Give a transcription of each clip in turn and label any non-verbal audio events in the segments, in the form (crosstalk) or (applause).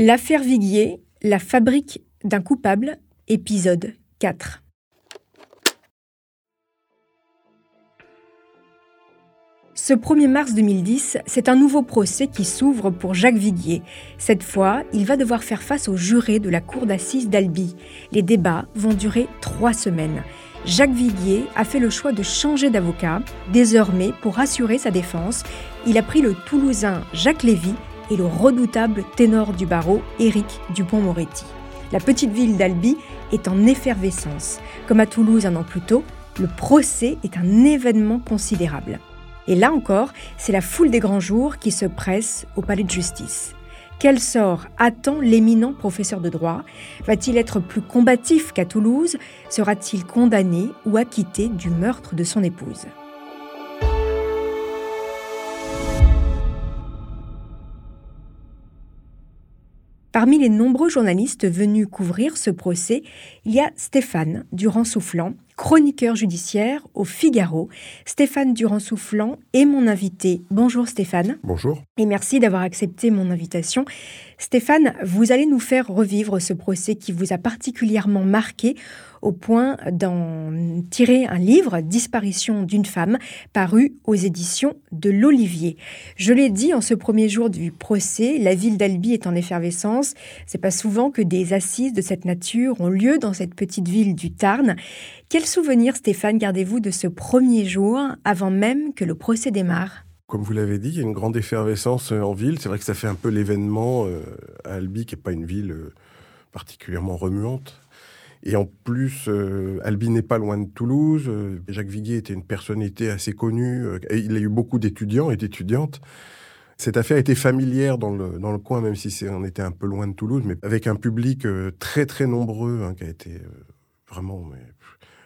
L'affaire Viguier, la fabrique d'un coupable, épisode 4. Ce 1er mars 2010, c'est un nouveau procès qui s'ouvre pour Jacques Viguier. Cette fois, il va devoir faire face aux jurés de la cour d'assises d'Albi. Les débats vont durer trois semaines. Jacques Viguier a fait le choix de changer d'avocat. Désormais, pour assurer sa défense, il a pris le Toulousain Jacques Lévy et le redoutable ténor du barreau Éric Dupont-Moretti. La petite ville d'Albi est en effervescence. Comme à Toulouse un an plus tôt, le procès est un événement considérable. Et là encore, c'est la foule des grands jours qui se presse au palais de justice. Quel sort attend l'éminent professeur de droit? Va-t-il être plus combatif qu'à Toulouse? Sera-t-il condamné ou acquitté du meurtre de son épouse? Parmi les nombreux journalistes venus couvrir ce procès, il y a Stéphane Durand-Soufflant, chroniqueur judiciaire au Figaro. Stéphane Durand-Soufflant est mon invité. Bonjour Stéphane. Bonjour. Et merci d'avoir accepté mon invitation. Stéphane, vous allez nous faire revivre ce procès qui vous a particulièrement marqué au point d'en tirer un livre, Disparition d'une femme, paru aux éditions de l'Olivier. Je l'ai dit en ce premier jour du procès, la ville d'Albi est en effervescence. C'est pas souvent que des assises de cette nature ont lieu dans cette petite ville du Tarn. Quel souvenir, Stéphane, gardez-vous de ce premier jour avant même que le procès démarre? Comme vous l'avez dit, il y a une grande effervescence en ville. C'est vrai que ça fait un peu l'événement à Albi, qui n'est pas une ville particulièrement remuante. Et en plus, euh, Albi n'est pas loin de Toulouse. Euh, Jacques Viguier était une personnalité assez connue. Euh, et il a eu beaucoup d'étudiants et d'étudiantes. Cette affaire était familière dans le, dans le coin, même si on était un peu loin de Toulouse, mais avec un public très très nombreux hein, qui a été vraiment.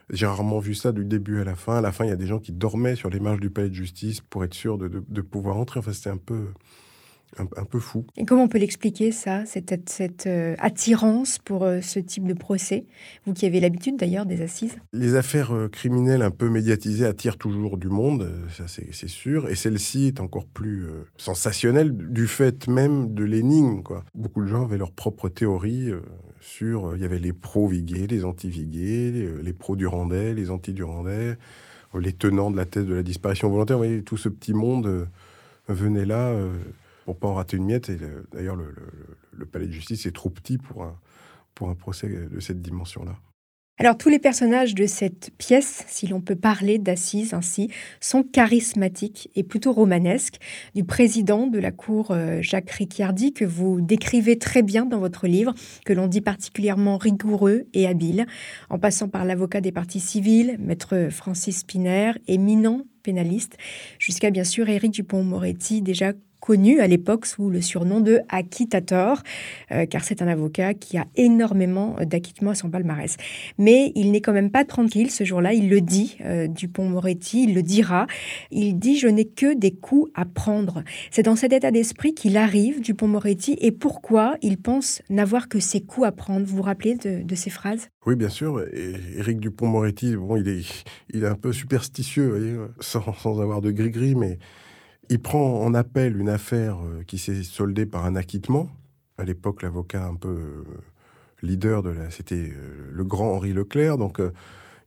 J'ai rarement vu ça du début à la fin. À la fin, il y a des gens qui dormaient sur les marches du palais de justice pour être sûr de, de, de pouvoir entrer. Enfin, c'était un peu un, un, peu fou. Et comment on peut l'expliquer, ça, cette, cette euh, attirance pour euh, ce type de procès? Vous qui avez l'habitude d'ailleurs des assises? Les affaires euh, criminelles un peu médiatisées attirent toujours du monde, ça c'est sûr, et celle-ci est encore plus sensationnelle du fait même de l'énigme. Beaucoup de gens avaient leur propre théorie sur... Il y avait les pro-Viguier, les anti-Viguier, les, les pro-Durandais, les anti-Durandais, les tenants de la thèse de la disparition volontaire. Vous voyez, tout ce petit monde venait là pour pas en rater une miette. Et d'ailleurs, le, palais de justice est trop petit pour un, pour un procès de cette dimension-là. Alors tous les personnages de cette pièce, si l'on peut parler d'assises ainsi, sont charismatiques et plutôt romanesques. Du président de la cour euh, Jacques Ricciardi, que vous décrivez très bien dans votre livre, que l'on dit particulièrement rigoureux et habile, en passant par l'avocat des parties civiles, maître Francis Spiner, éminent pénaliste, jusqu'à bien sûr Éric Dupont-Moretti, déjà connu à l'époque sous le surnom de acquittator, euh, car c'est un avocat qui a énormément d'acquittements à son palmarès. Mais il n'est quand même pas tranquille ce jour-là, il le dit, euh, Dupont-Moretti, il le dira. Il dit Je n'ai que des coups à prendre. C'est dans cet état d'esprit qu'il arrive, Dupont-Moretti, et pourquoi il pense n'avoir que ses coups à prendre. Vous vous rappelez de, ces phrases? Oui, bien sûr. Éric Dupont-Moretti, bon, il est, il est un peu superstitieux, sans, sans avoir de gris-gris, mais il prend en appel une affaire qui s'est soldée par un acquittement. À l'époque, l'avocat un peu leader de la, c'était le grand Henri Leclerc. Donc,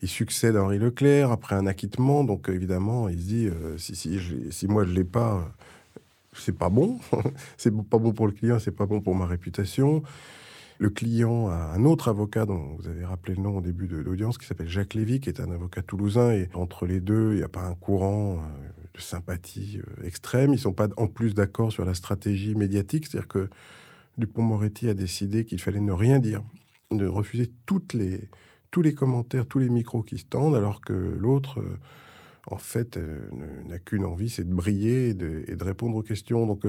il succède à Henri Leclerc après un acquittement. Donc évidemment, il se dit si, si, si, moi je l'ai pas, c'est pas bon. (laughs) c'est pas bon pour le client, c'est pas bon pour ma réputation. Le client a un autre avocat dont vous avez rappelé le nom au début de l'audience, qui s'appelle Jacques Lévy, qui est un avocat toulousain. Et entre les deux, il n'y a pas un courant euh, de sympathie euh, extrême. Ils ne sont pas en plus d'accord sur la stratégie médiatique. C'est-à-dire que Dupont-Moretti a décidé qu'il fallait ne rien dire, de refuser les, tous les commentaires, tous les micros qui se tendent, alors que l'autre, euh, en fait, n'a qu'une envie, c'est de briller et de, et de, répondre aux questions. Donc,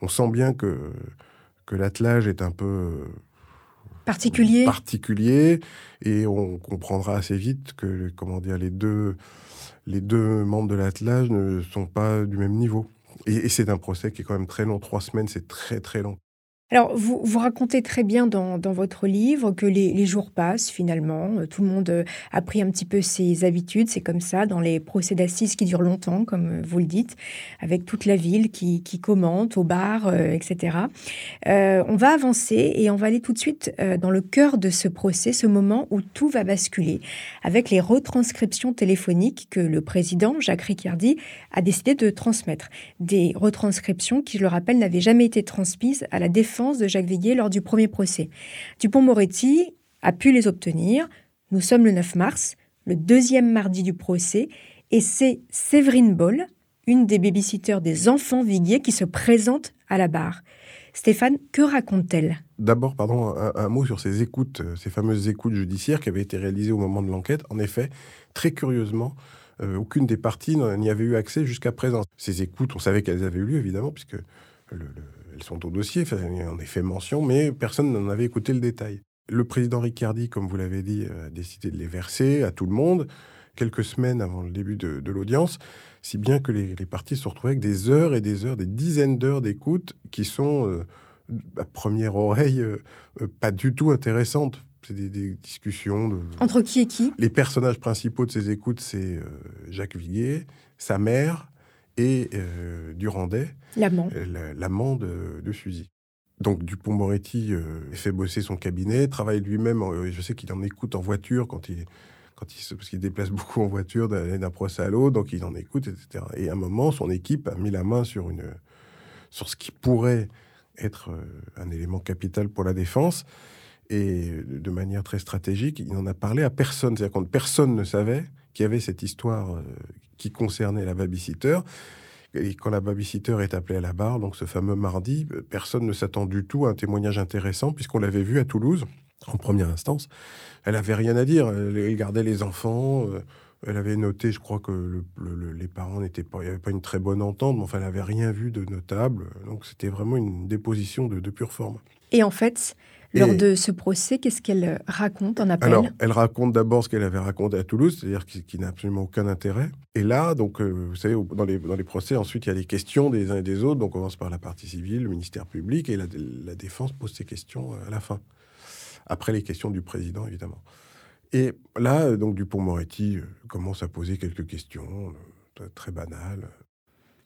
on sent bien que, que l'attelage est un peu particulier. particulier. Et on comprendra assez vite que, comment dire, les deux, les deux membres de l'attelage ne sont pas du même niveau. Et, et c'est un procès qui est quand même très long. Trois semaines, c'est très très long. Alors, vous, vous racontez très bien dans, votre livre que les, jours passent finalement. Euh, tout le monde euh, a pris un petit peu ses habitudes. C'est comme ça dans les procès d'assises qui durent longtemps, comme vous le dites, avec toute la ville qui, commente au bar, euh, etc. on va avancer et on va aller tout de suite dans le cœur de ce procès, ce moment où tout va basculer, avec les retranscriptions téléphoniques que le président, Jacques Riccardi, a décidé de transmettre. Des retranscriptions qui, je le rappelle, n'avaient jamais été transmises à la défense de Jacques Viguier lors du premier procès. Dupont-Moretti a pu les obtenir. Nous sommes le 9 mars, le deuxième mardi du procès, et c'est Séverine Boll, une des babysitters des enfants Viguier, qui se présente à la barre. Stéphane, que raconte-t-elle? D'abord, pardon, un, mot sur ces écoutes, euh, ces fameuses écoutes judiciaires qui avaient été réalisées au moment de l'enquête. En effet, très curieusement, euh, aucune des parties n'y avait eu accès jusqu'à présent. Ces écoutes, on savait qu'elles avaient eu lieu, évidemment, puisque le, elles sont au dossier, en est fait mention, mais personne n'en avait écouté le détail. Le président Riccardi, comme vous l'avez dit, a décidé de les verser à tout le monde quelques semaines avant le début de, l'audience, si bien que les, parties se retrouvaient avec des heures et des heures, des dizaines d'heures d'écoute qui sont, euh, à première oreille, euh, euh, pas du tout intéressantes. C'est des, discussions. De... Entre qui et qui? Les personnages principaux de ces écoutes, c'est Jacques Viguier, sa mère, et euh, Durandet, l'amant, euh, de, de, Suzy. Donc Dupont-Moretti euh, fait bosser son cabinet, travaille lui-même. je sais qu'il en écoute en voiture quand il, quand il parce qu'il déplace (laughs) beaucoup en voiture d'un procès à l'autre, donc il en écoute, etc. Et à un moment, son équipe a mis la main sur une, sur ce qui pourrait être un élément capital pour la défense. Et de manière très stratégique, il n'en a parlé à personne. C'est-à-dire que personne ne savait qu'il y avait cette histoire qui concernait la babysitter. Et quand la babysitter est appelée à la barre, donc ce fameux mardi, euh, personne ne s'attend du tout à un témoignage intéressant, puisqu'on l'avait vu à Toulouse, en première instance. Elle avait rien à dire. Elle gardait les enfants. Elle avait noté, je crois que les parents n'étaient pas, il n'y avait pas une très bonne entente, mais enfin, elle n'avait rien vu de notable. Donc, c'était vraiment une déposition de, de pure forme. Et en fait, lors de ce procès, qu'est-ce qu'elle raconte en appel? Alors, elle raconte d'abord ce qu'elle avait raconté à Toulouse, c'est-à-dire qui, n'a absolument aucun intérêt. Et là, donc, euh, vous savez, dans les, dans les procès, ensuite, il y a les questions des uns et des autres. Donc, on commence par la partie civile, le ministère public, et la, la défense pose ses questions euh, à la fin. Après les questions du président, évidemment. Et là, donc, Dupont-Moretti euh, commence à poser quelques questions très banales.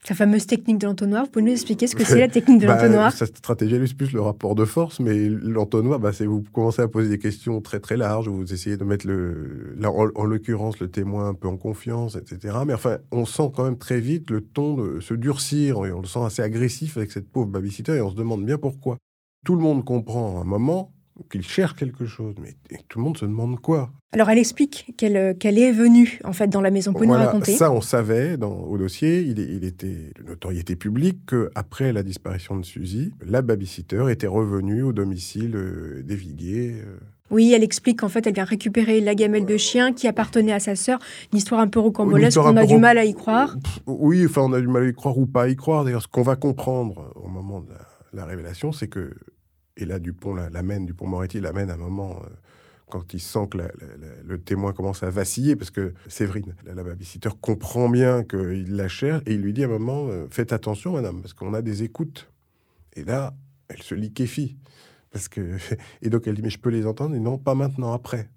Sa fameuse technique de l'entonnoir, vous pouvez nous expliquer ce que c'est la technique de bah, l'entonnoir? Sa stratégie, elle plus le rapport de force, mais l'entonnoir, bah, c'est vous commencez à poser des questions très très larges, vous essayez de mettre, le, en, l'occurrence, le témoin un peu en confiance, etc. Mais enfin, on sent quand même très vite le ton de se durcir, et on le sent assez agressif avec cette pauvre babysitter, et on se demande bien pourquoi. Tout le monde comprend à un moment qu'il cherche quelque chose, mais tout le monde se demande quoi. Alors elle explique qu'elle euh, est venue en fait dans la maison. Pouvez nous raconter Ça, on savait dans, au dossier, il, il, était de notoriété publique qu'après la disparition de Suzy, la babysitter était revenue au domicile euh, des Viguiers. Euh. Oui, elle explique qu'en fait, elle vient récupérer la gamelle de chien qui appartenait à sa sœur. Une histoire un peu rocambolesque, on a du mal à y croire. Oui, enfin, on a du mal à y croire ou pas à y croire. D'ailleurs, ce qu'on va comprendre au moment de la révélation, c'est que et là, Dupont l'amène, Dupont-Moretti l'amène à un moment euh, quand il sent que le témoin commence à vaciller, parce que Séverine, la, babysitter, comprend bien qu'il la cherche, et il lui dit à un moment, euh, faites attention, madame, parce qu'on a des écoutes. Et là, elle se liquéfie. Parce que... (laughs) Et donc elle dit, mais je peux les entendre, et non, pas maintenant, après.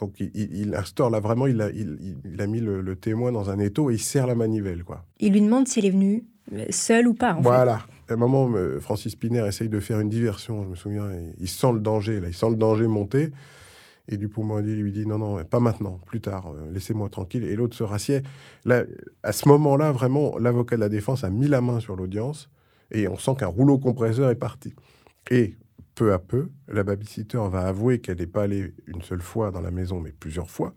Donc il, instaure là vraiment, il a, il, a mis le, témoin dans un étau et il serre la manivelle. quoi. Il lui demande s'il est venu euh, seul ou pas. En voilà à un moment, Francis Piner essaye de faire une diversion, je me souviens, il sent le danger, là, il sent le danger monter. Et Dupont-Moretti lui dit non, non, pas maintenant, plus tard, euh, laissez-moi tranquille. Et l'autre se rassied. Là, à ce moment-là, vraiment, l'avocat de la défense a mis la main sur l'audience et on sent qu'un rouleau compresseur est parti. Et peu à peu, la babysitter va avouer qu'elle n'est pas allée une seule fois dans la maison, mais plusieurs fois.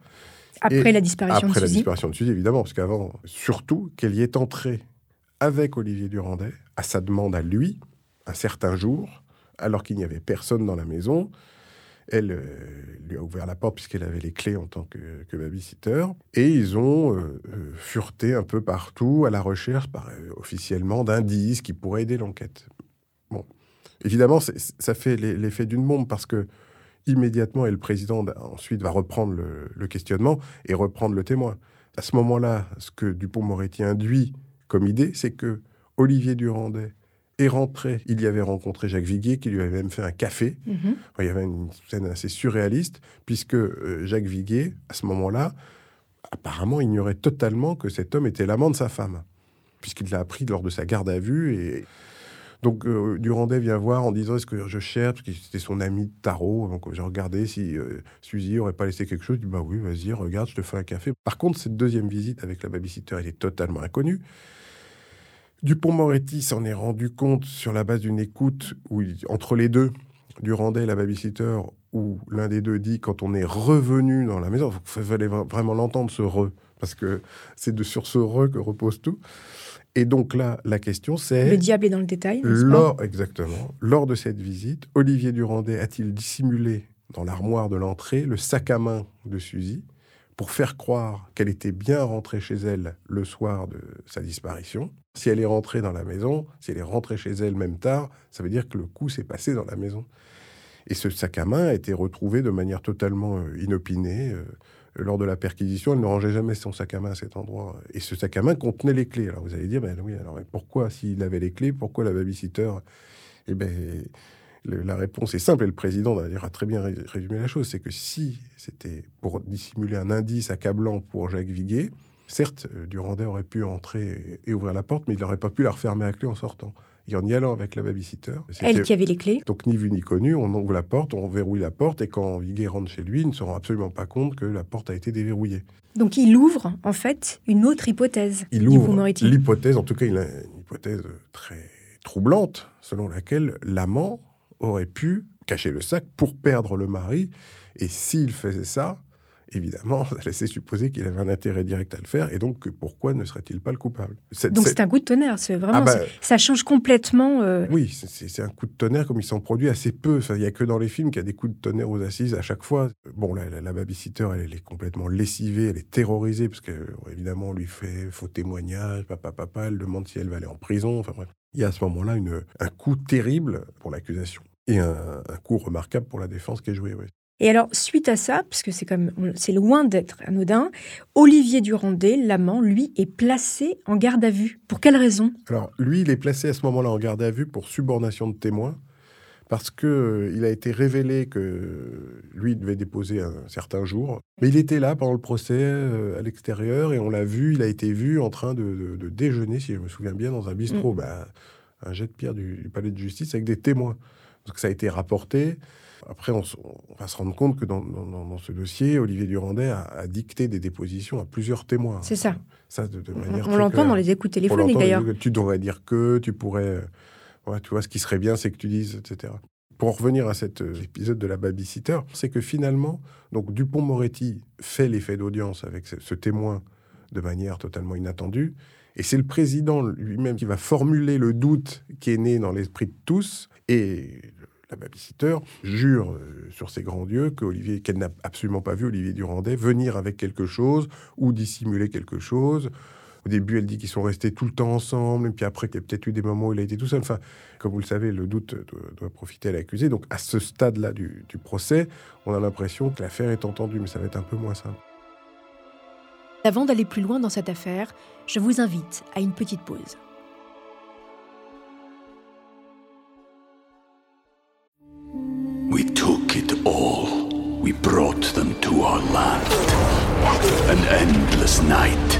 Après Et la disparition Après de la Suzy. disparition de Suzy, évidemment, parce qu'avant, surtout qu'elle y est entrée avec Olivier Durandet, à sa demande à lui, un certain jour, alors qu'il n'y avait personne dans la maison. Elle euh, lui a ouvert la porte puisqu'elle avait les clés en tant que, que babysitter. Et ils ont euh, euh, fureté un peu partout à la recherche, euh, officiellement, d'indices qui pourraient aider l'enquête. Bon. Évidemment, ça fait l'e- l'effet d'une bombe parce que immédiatement, et le président ensuite va reprendre le questionnement et reprendre le témoin. À ce moment-là, ce que Dupont-Moretti induit comme idée, c'est que Olivier Durandet est rentré. Il y avait rencontré Jacques Viguier, qui lui avait même fait un café. Mhm. Il y avait une scène assez surréaliste, puisque euh, Jacques Viguier, à ce moment-là, apparemment ignorait totalement que cet homme était l'amant de sa femme, puisqu'il l'a appris lors de sa garde à vue. Et donc, euh, Durandet vient voir en disant Est-ce que je cherche Parce que c'était son ami de tarot. Donc, j'ai regardé si euh, Suzy aurait pas laissé quelque chose. Il dit Bah oui, vas-y, regarde, je te fais un café. Par contre, cette deuxième visite avec la babysitter, elle est totalement inconnue. Dupont-Moretti s'en est rendu compte sur la base d'une écoute où, il- entre les deux, Durandet et la babysitter, où l'un des deux dit quand on est revenu dans la maison, il fallait vra- vraiment l'entendre ce re, parce que c'est de sur ce re que repose tout. Et donc là, la question c'est Le diable est dans le détail, lors, exactement, lors de cette visite, Olivier Durandet a-t-il dissimulé dans l'armoire de l'entrée le sac à main de Suzy? Pour faire croire qu'elle était bien rentrée chez elle le soir de sa disparition Si elle est rentrée dans la maison, si elle est rentrée chez elle même tard, ça veut dire que le coup s'est passé dans la maison. Et ce sac à main a été retrouvé de manière totalement euh, inopinée. euh, lors de la perquisition, elle ne rangeait jamais son sac à main à cet endroit. Et ce sac à main contenait les clés. Alors vous allez dire, ben oui, alors pourquoi s'il avait les clés, pourquoi la babysitter? Eh ben, le- la réponse est simple, et le président d'ailleurs a très bien ré- résumé la chose, c'est que si c'était pour dissimuler un indice accablant pour Jacques Viguier, certes, euh, Durandet aurait pu entrer et, et ouvrir la porte, mais il n'aurait pas pu la refermer à clé en sortant. Et en y allant avec la babysitter, Elle qui avait les clés. donc ni vu ni connu, on ouvre la porte, on verrouille la porte, et quand Viguier rentre chez lui, il ne se rend absolument pas compte que la porte a été déverrouillée. Donc il ouvre en fait une autre hypothèse. Il ouvre l'hypothèse, en tout cas, il a une hypothèse très troublante, selon laquelle l'amant aurait pu cacher le sac pour perdre le mari, et s'il faisait ça, évidemment, ça laissait supposer qu'il avait un intérêt direct à le faire, et donc pourquoi ne serait-il pas le coupable? Cette- Donc c'est un coup de tonnerre, c'est vraiment Ah bah, ça change complètement. euh, Oui, c'est- un coup de tonnerre comme il s'en produit assez peu. Enfin, Il n'y a que dans les films qu'il y a des coups de tonnerre aux assises à chaque fois. Bon, la, la, la babysitter, elle, elle est complètement lessivée, elle est terrorisée, parce que évidemment, on lui fait faux témoignage, papa, papa, elle demande si elle va aller en prison. Enfin bref. Il y a à ce moment-là un coup terrible pour l'accusation et un, un coup remarquable pour la défense qui est joué. Et alors suite à ça, parce que c'est comme c'est loin d'être anodin, Olivier Durandet, l'amant, lui est placé en garde à vue. Pour quelle raison? Alors, lui, il est placé à ce moment-là en garde à vue pour subornation de témoin, parce que euh, il a été révélé que lui devait déposer un certain jour. Mais il était là pendant le procès euh, à l'extérieur et on l'a vu, il a été vu en train de, de- de déjeuner, si je me souviens bien, dans un bistrot, bah, un jet de pierre du, du palais de justice avec des témoins. Donc ça a été rapporté. Après, on, on va se rendre compte que dans, dans- dans- dans ce dossier, Olivier Durandet a, a dicté des dépositions à plusieurs témoins. C'est ça. Ça, de, de On, manière on très l'entend dans les écoutes On téléphoniques d'ailleurs. Tu devrais dire que, tu pourrais. Tu vois, ce qui serait bien, c'est que tu dises, etc. Pour en revenir à cet euh, épisode de la babysitter, c'est que finalement, donc Dupont-Moretti fait l'effet d'audience avec ce, témoin de manière totalement inattendue. Et c'est le président lui-même qui va formuler le doute qui est né dans l'esprit de tous. Et la babysitter jure euh, sur ses grands dieux que Olivier, qu'elle n'a absolument pas vu Olivier Durandet venir avec quelque chose ou dissimuler quelque chose. Au début, elle dit qu'ils sont restés tout le temps ensemble, et puis après, qu'il y a peut-être eu des moments où il a été tout seul. Enfin, comme vous le savez, le doute doit, doit profiter à l'accusé. Donc, à ce stade-là du, du procès, on a l'impression que l'affaire est entendue, mais ça va être un peu moins simple. Avant d'aller plus loin dans cette affaire, je vous invite à une petite pause. We took it all. We brought them to our land. An endless night,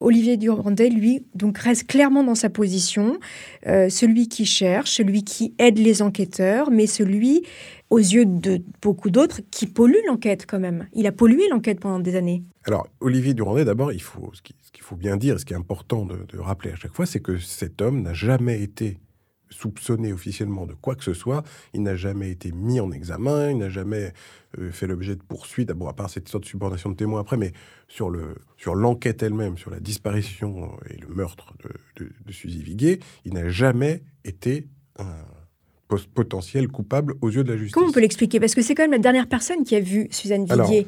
Olivier Durandet, lui, donc reste clairement dans sa position, euh, celui qui cherche, celui qui aide les enquêteurs, mais celui, aux yeux de beaucoup d'autres, qui pollue l'enquête quand même. Il a pollué l'enquête pendant des années. Alors, Olivier Durandet, d'abord, il faut, ce qui- ce qu'il faut bien dire, ce qui est important de rappeler à chaque fois, c'est que cet homme n'a jamais été soupçonné officiellement de quoi que ce soit. Il n'a jamais été mis en examen, il n'a jamais euh, fait l'objet de poursuites, bon, à part cette sorte de subordination de témoins après, mais sur le sur l'enquête elle-même, sur la disparition et le meurtre de, de, de Suzy Viguier, il n'a jamais été un potentiel coupable aux yeux de la justice. Comment on peut l'expliquer? Parce que c'est quand même la dernière personne qui a vu Suzanne Alors, Viguier.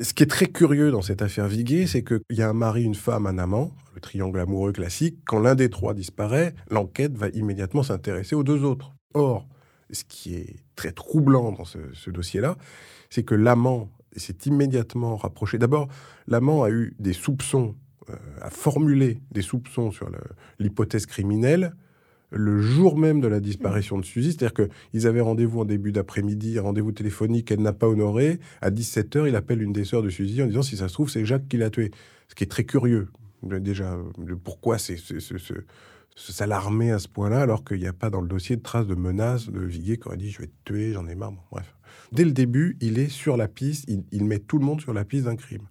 Ce qui est très curieux dans cette affaire Viguier, c'est qu'il y a un mari, une femme, un amant, le triangle amoureux classique. Quand l'un des trois disparaît, l'enquête va immédiatement s'intéresser aux deux autres. Or, ce qui est très troublant dans ce, dossier-là, c'est que l'amant s'est immédiatement rapproché. D'abord, l'amant a eu des soupçons, euh, a formulé des soupçons sur l'hypothèse criminelle le jour même de la disparition de Suzy. C'est-à-dire qu'ils avaient rendez-vous en début d'après-midi, rendez-vous téléphonique qu'elle n'a pas honoré. À 17h, il appelle une des sœurs de Suzy en disant si ça se trouve, c'est Jacques qui l'a tué. Ce qui est très curieux. Déjà, le pourquoi c'est ce, ce, ce- ce- s'alarmer à ce point-là alors qu'il n'y a pas dans le dossier de traces de menaces de Viguier qui aurait dit je vais te tuer, j'en ai marre. Bref. Dès le début, il est sur la piste, il met tout le monde sur la piste d'un crime.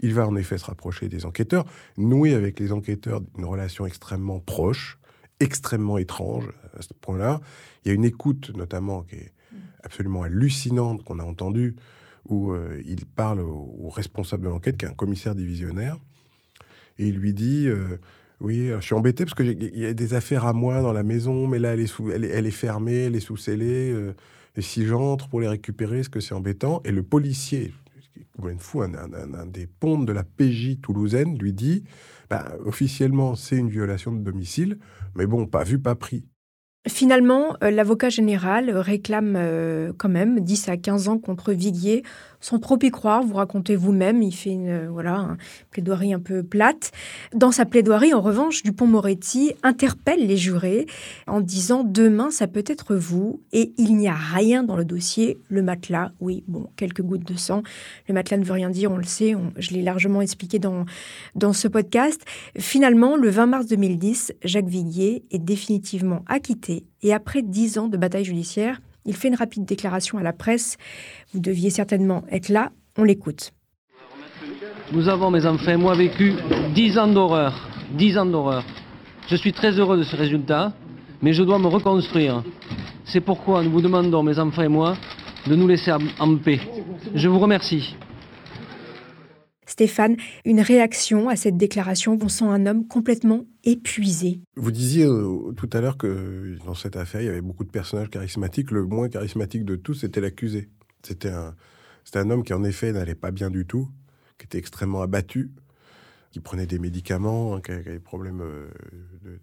Il va en effet se rapprocher des enquêteurs, nouer avec les enquêteurs une relation extrêmement proche, extrêmement étrange à ce point-là. Il y a une écoute notamment qui est absolument hallucinante qu'on a entendue, où euh, il parle au, responsable de l'enquête, qui est un commissaire divisionnaire, et il lui dit euh, Oui, je suis embêté parce qu'il y a des affaires à moi dans la maison, mais là, elle est, sous, elle est fermée, elle est sous-scellée. euh, et si j'entre pour les récupérer, est-ce que c'est embêtant? Et le policier, fou, un des pontes de la PJ toulousaine, lui dit bah, Officiellement, c'est une violation de domicile, mais bon, pas vu, pas pris. Finalement, euh, l'avocat général réclame euh, quand même 10 à 15 ans contre Viguier, sans trop y croire. Vous racontez vous-même, il fait une euh, voilà une plaidoirie un peu plate. Dans sa plaidoirie, en revanche, Dupont-Moretti interpelle les jurés en disant demain ça peut être vous et il n'y a rien dans le dossier. Le matelas, oui, bon, quelques gouttes de sang. Le matelas ne veut rien dire, on le sait. je l'ai largement expliqué dans dans ce podcast. Finalement, le 20 mars 2010, Jacques Viguier est définitivement acquitté et après dix ans de bataille judiciaire, il fait une rapide déclaration à la presse. Vous deviez certainement être là, on l'écoute. Nous avons, mes enfants et moi, vécu dix ans d'horreur. Dix ans d'horreur. Je suis très heureux de ce résultat, mais je dois me reconstruire. C'est pourquoi nous vous demandons, mes enfants et moi, de nous laisser en paix. Je vous remercie. Stéphane, une réaction à cette déclaration. On sent un homme complètement épuisé. Vous disiez euh, tout à l'heure que dans cette affaire, il y avait beaucoup de personnages charismatiques. Le moins charismatique de tous, c'était l'accusé. C'était un, un homme qui, en effet, n'allait pas bien du tout, qui était extrêmement abattu, qui prenait des médicaments, hein, qui avait des problèmes euh,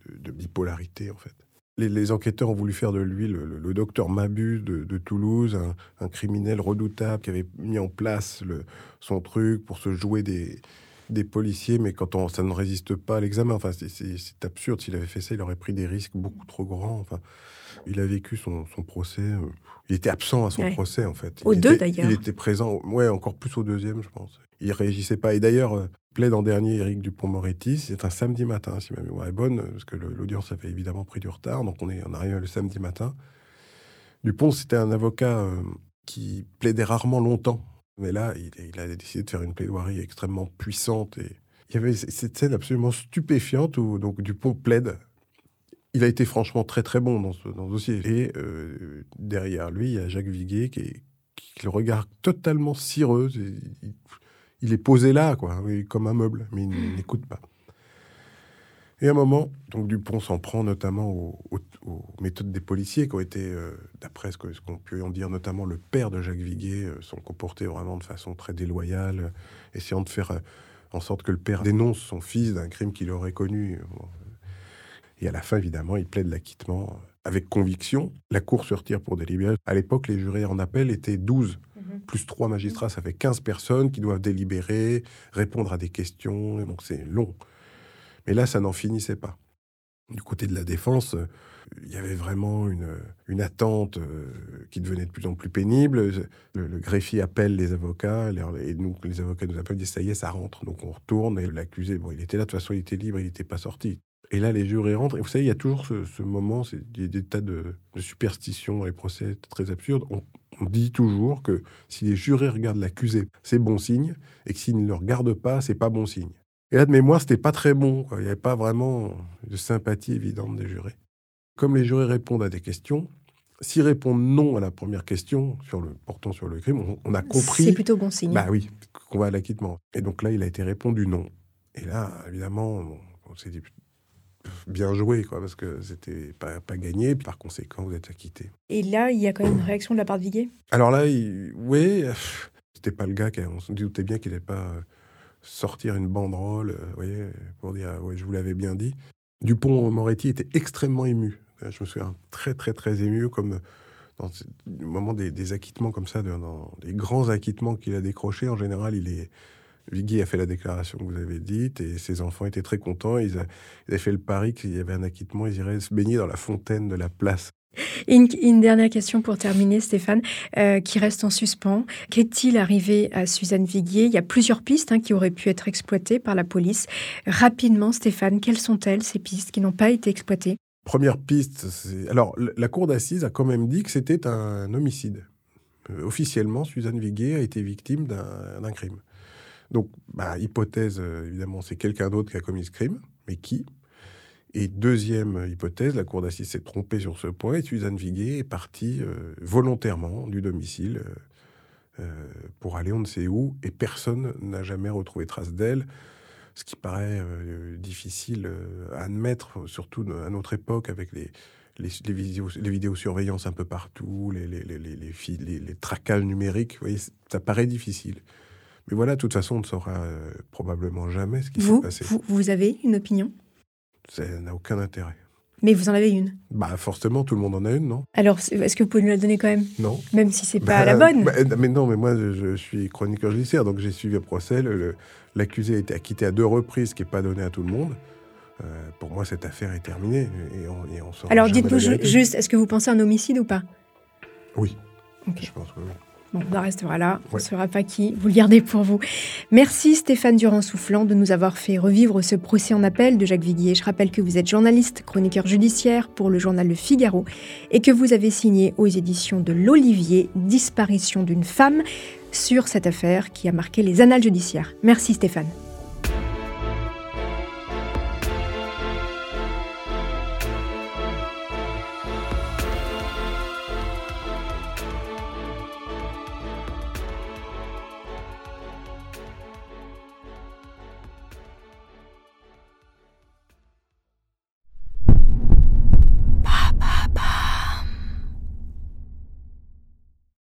de bipolarité, en fait. Les, les enquêteurs ont voulu faire de lui le, le- le docteur Mabuse de, de Toulouse, un, un criminel redoutable qui avait mis en place le- son truc pour se jouer des, des policiers, mais quand on, ça ne résiste pas à l'examen, enfin, c'est- absurde. S'il avait fait ça, il aurait pris des risques beaucoup trop grands. Enfin, il a vécu son, son procès. euh, il était absent à son Ouais. procès, en fait. Aux Il deux, était- d'ailleurs. Il était présent, ouais, encore plus au deuxième, je pense. Il réagissait pas. Et d'ailleurs, euh, plaide en dernier Éric Dupont-Moretti. C'est un samedi matin, si ma mémoire est bonne, parce que l'audience avait évidemment pris du retard. Donc on, est, on arrive le samedi matin. Dupont, c'était un avocat euh, qui plaidait rarement longtemps. Mais là, il, a décidé de faire une plaidoirie extrêmement puissante. Et il y avait cette scène absolument stupéfiante où donc, Dupont plaide. Il a été franchement très très bon dans ce, dans dossier. Et euh, derrière lui, il y a Jacques Viguier qui, le regarde totalement cireux. Il est posé là, quoi, comme un meuble, mais il n'écoute pas. Et à un moment, donc Dupont s'en prend notamment aux, aux- aux méthodes des policiers qui ont été, euh, d'après ce qu'on peut en dire, notamment le père de Jacques Viguier, euh, sont comportés vraiment de façon très déloyale, euh, essayant de faire en sorte que le père dénonce son fils d'un crime qu'il aurait connu. Bon. Et à la fin, évidemment, il plaide l'acquittement avec conviction. La Cour se retire pour délibérer. À l'époque, les jurés en appel étaient 12. Plus trois magistrats, ça fait 15 personnes qui doivent délibérer, répondre à des questions, donc c'est long. Mais là, ça n'en finissait pas. Du côté de la défense, il y avait vraiment une, une attente euh, qui devenait de plus en plus pénible. Le, greffier appelle les avocats, et nous, les avocats nous appellent, disent ça y est, ça rentre. Donc on retourne, et l'accusé, bon, il était là, de toute façon, il était libre, il n'était pas sorti. Et là, les jurés rentrent. Et vous savez, il y a toujours ce, ce moment, il y a des tas de, de superstitions dans les procès très absurdes. On, on dit toujours que si les jurés regardent l'accusé, c'est bon signe, et que s'ils ne le regardent pas, c'est pas bon signe. Et là, de mémoire, c'était pas très bon. quoi. Il n'y avait pas vraiment de sympathie évidente des jurés. Comme les jurés répondent à des questions, s'ils répondent non à la première question sur le, portant sur le crime, on, on a compris. C'est plutôt bon signe. Bah oui, qu'on va à l'acquittement. Et donc là, il a été répondu non. Et là, évidemment, on s'est dit bien joué, quoi, parce que c'était pas, pas gagné. Par conséquent, vous êtes acquitté. Et là, il y a quand même une réaction de la part de Viguier? Alors là, il- oui, c'était pas le gars qui, on se doutait bien qu'il n'allait pas euh, sortir une banderole, euh, vous voyez, pour dire, euh, ouais, je vous l'avais bien dit. Dupont-Moretti était extrêmement ému. Euh, Je me souviens très, très, très ému, comme dans au moment des, des acquittements comme ça, dans des grands acquittements qu'il a décrochés. En général, il est. Viguier a fait la déclaration que vous avez dite et ses enfants étaient très contents. Ils, a- ils avaient fait le pari qu'il y avait un acquittement, ils iraient se baigner dans la fontaine de la place. Une, une dernière question pour terminer, Stéphane, euh, qui reste en suspens. Qu'est-il arrivé à Suzanne Viguier? Il y a plusieurs pistes hein, qui auraient pu être exploitées par la police. Rapidement, Stéphane, quelles sont-elles, ces pistes qui n'ont pas été exploitées? Première piste. Alors, la cour d'assises a quand même dit que c'était un homicide. Euh, officiellement, Suzanne Viguier a été victime d'un crime. Donc, bah, hypothèse, euh, évidemment, c'est quelqu'un d'autre qui a commis ce crime, mais qui? Et deuxième hypothèse, la cour d'assises s'est trompée sur ce point et Suzanne Viguier est partie euh, volontairement du domicile euh, euh, pour aller on ne sait où et personne n'a jamais retrouvé trace d'elle ce qui paraît euh, difficile euh, à admettre, surtout à notre époque, avec les, les, vidéos, les vidéosurveillances un peu partout, les, les, les, les, les traquages numériques, vous voyez, ça paraît difficile. Mais voilà, de toute façon, on ne saura euh, probablement jamais ce qui s'est passé. vous, vous avez une opinion? Ça n'a aucun intérêt. Mais vous en avez une? Bah forcément, tout le monde en a une, non? Alors, est-ce que vous pouvez nous la donner quand même? Non. Même si c'est pas Bah, la bonne bah, mais non, mais moi, je, je suis chroniqueur judiciaire, donc j'ai suivi le procès. L'accusé a été acquitté à deux reprises, ce qui n'est pas donné à tout le monde. Euh, pour moi, cette affaire est terminée et on, et on saura Alors, dites-nous ju- juste, est-ce que vous pensez à un homicide ou pas? Oui, je pense que oui. Bon, on en restera là. On ne saura pas qui. Vous le gardez pour vous. Merci Stéphane Durand-Soufflant de nous avoir fait revivre ce procès en appel de Jacques Viguier. Je rappelle que vous êtes journaliste, chroniqueur judiciaire pour le journal Le Figaro et que vous avez signé aux éditions de l'Olivier Disparition d'une femme sur cette affaire qui a marqué les annales judiciaires. Merci Stéphane.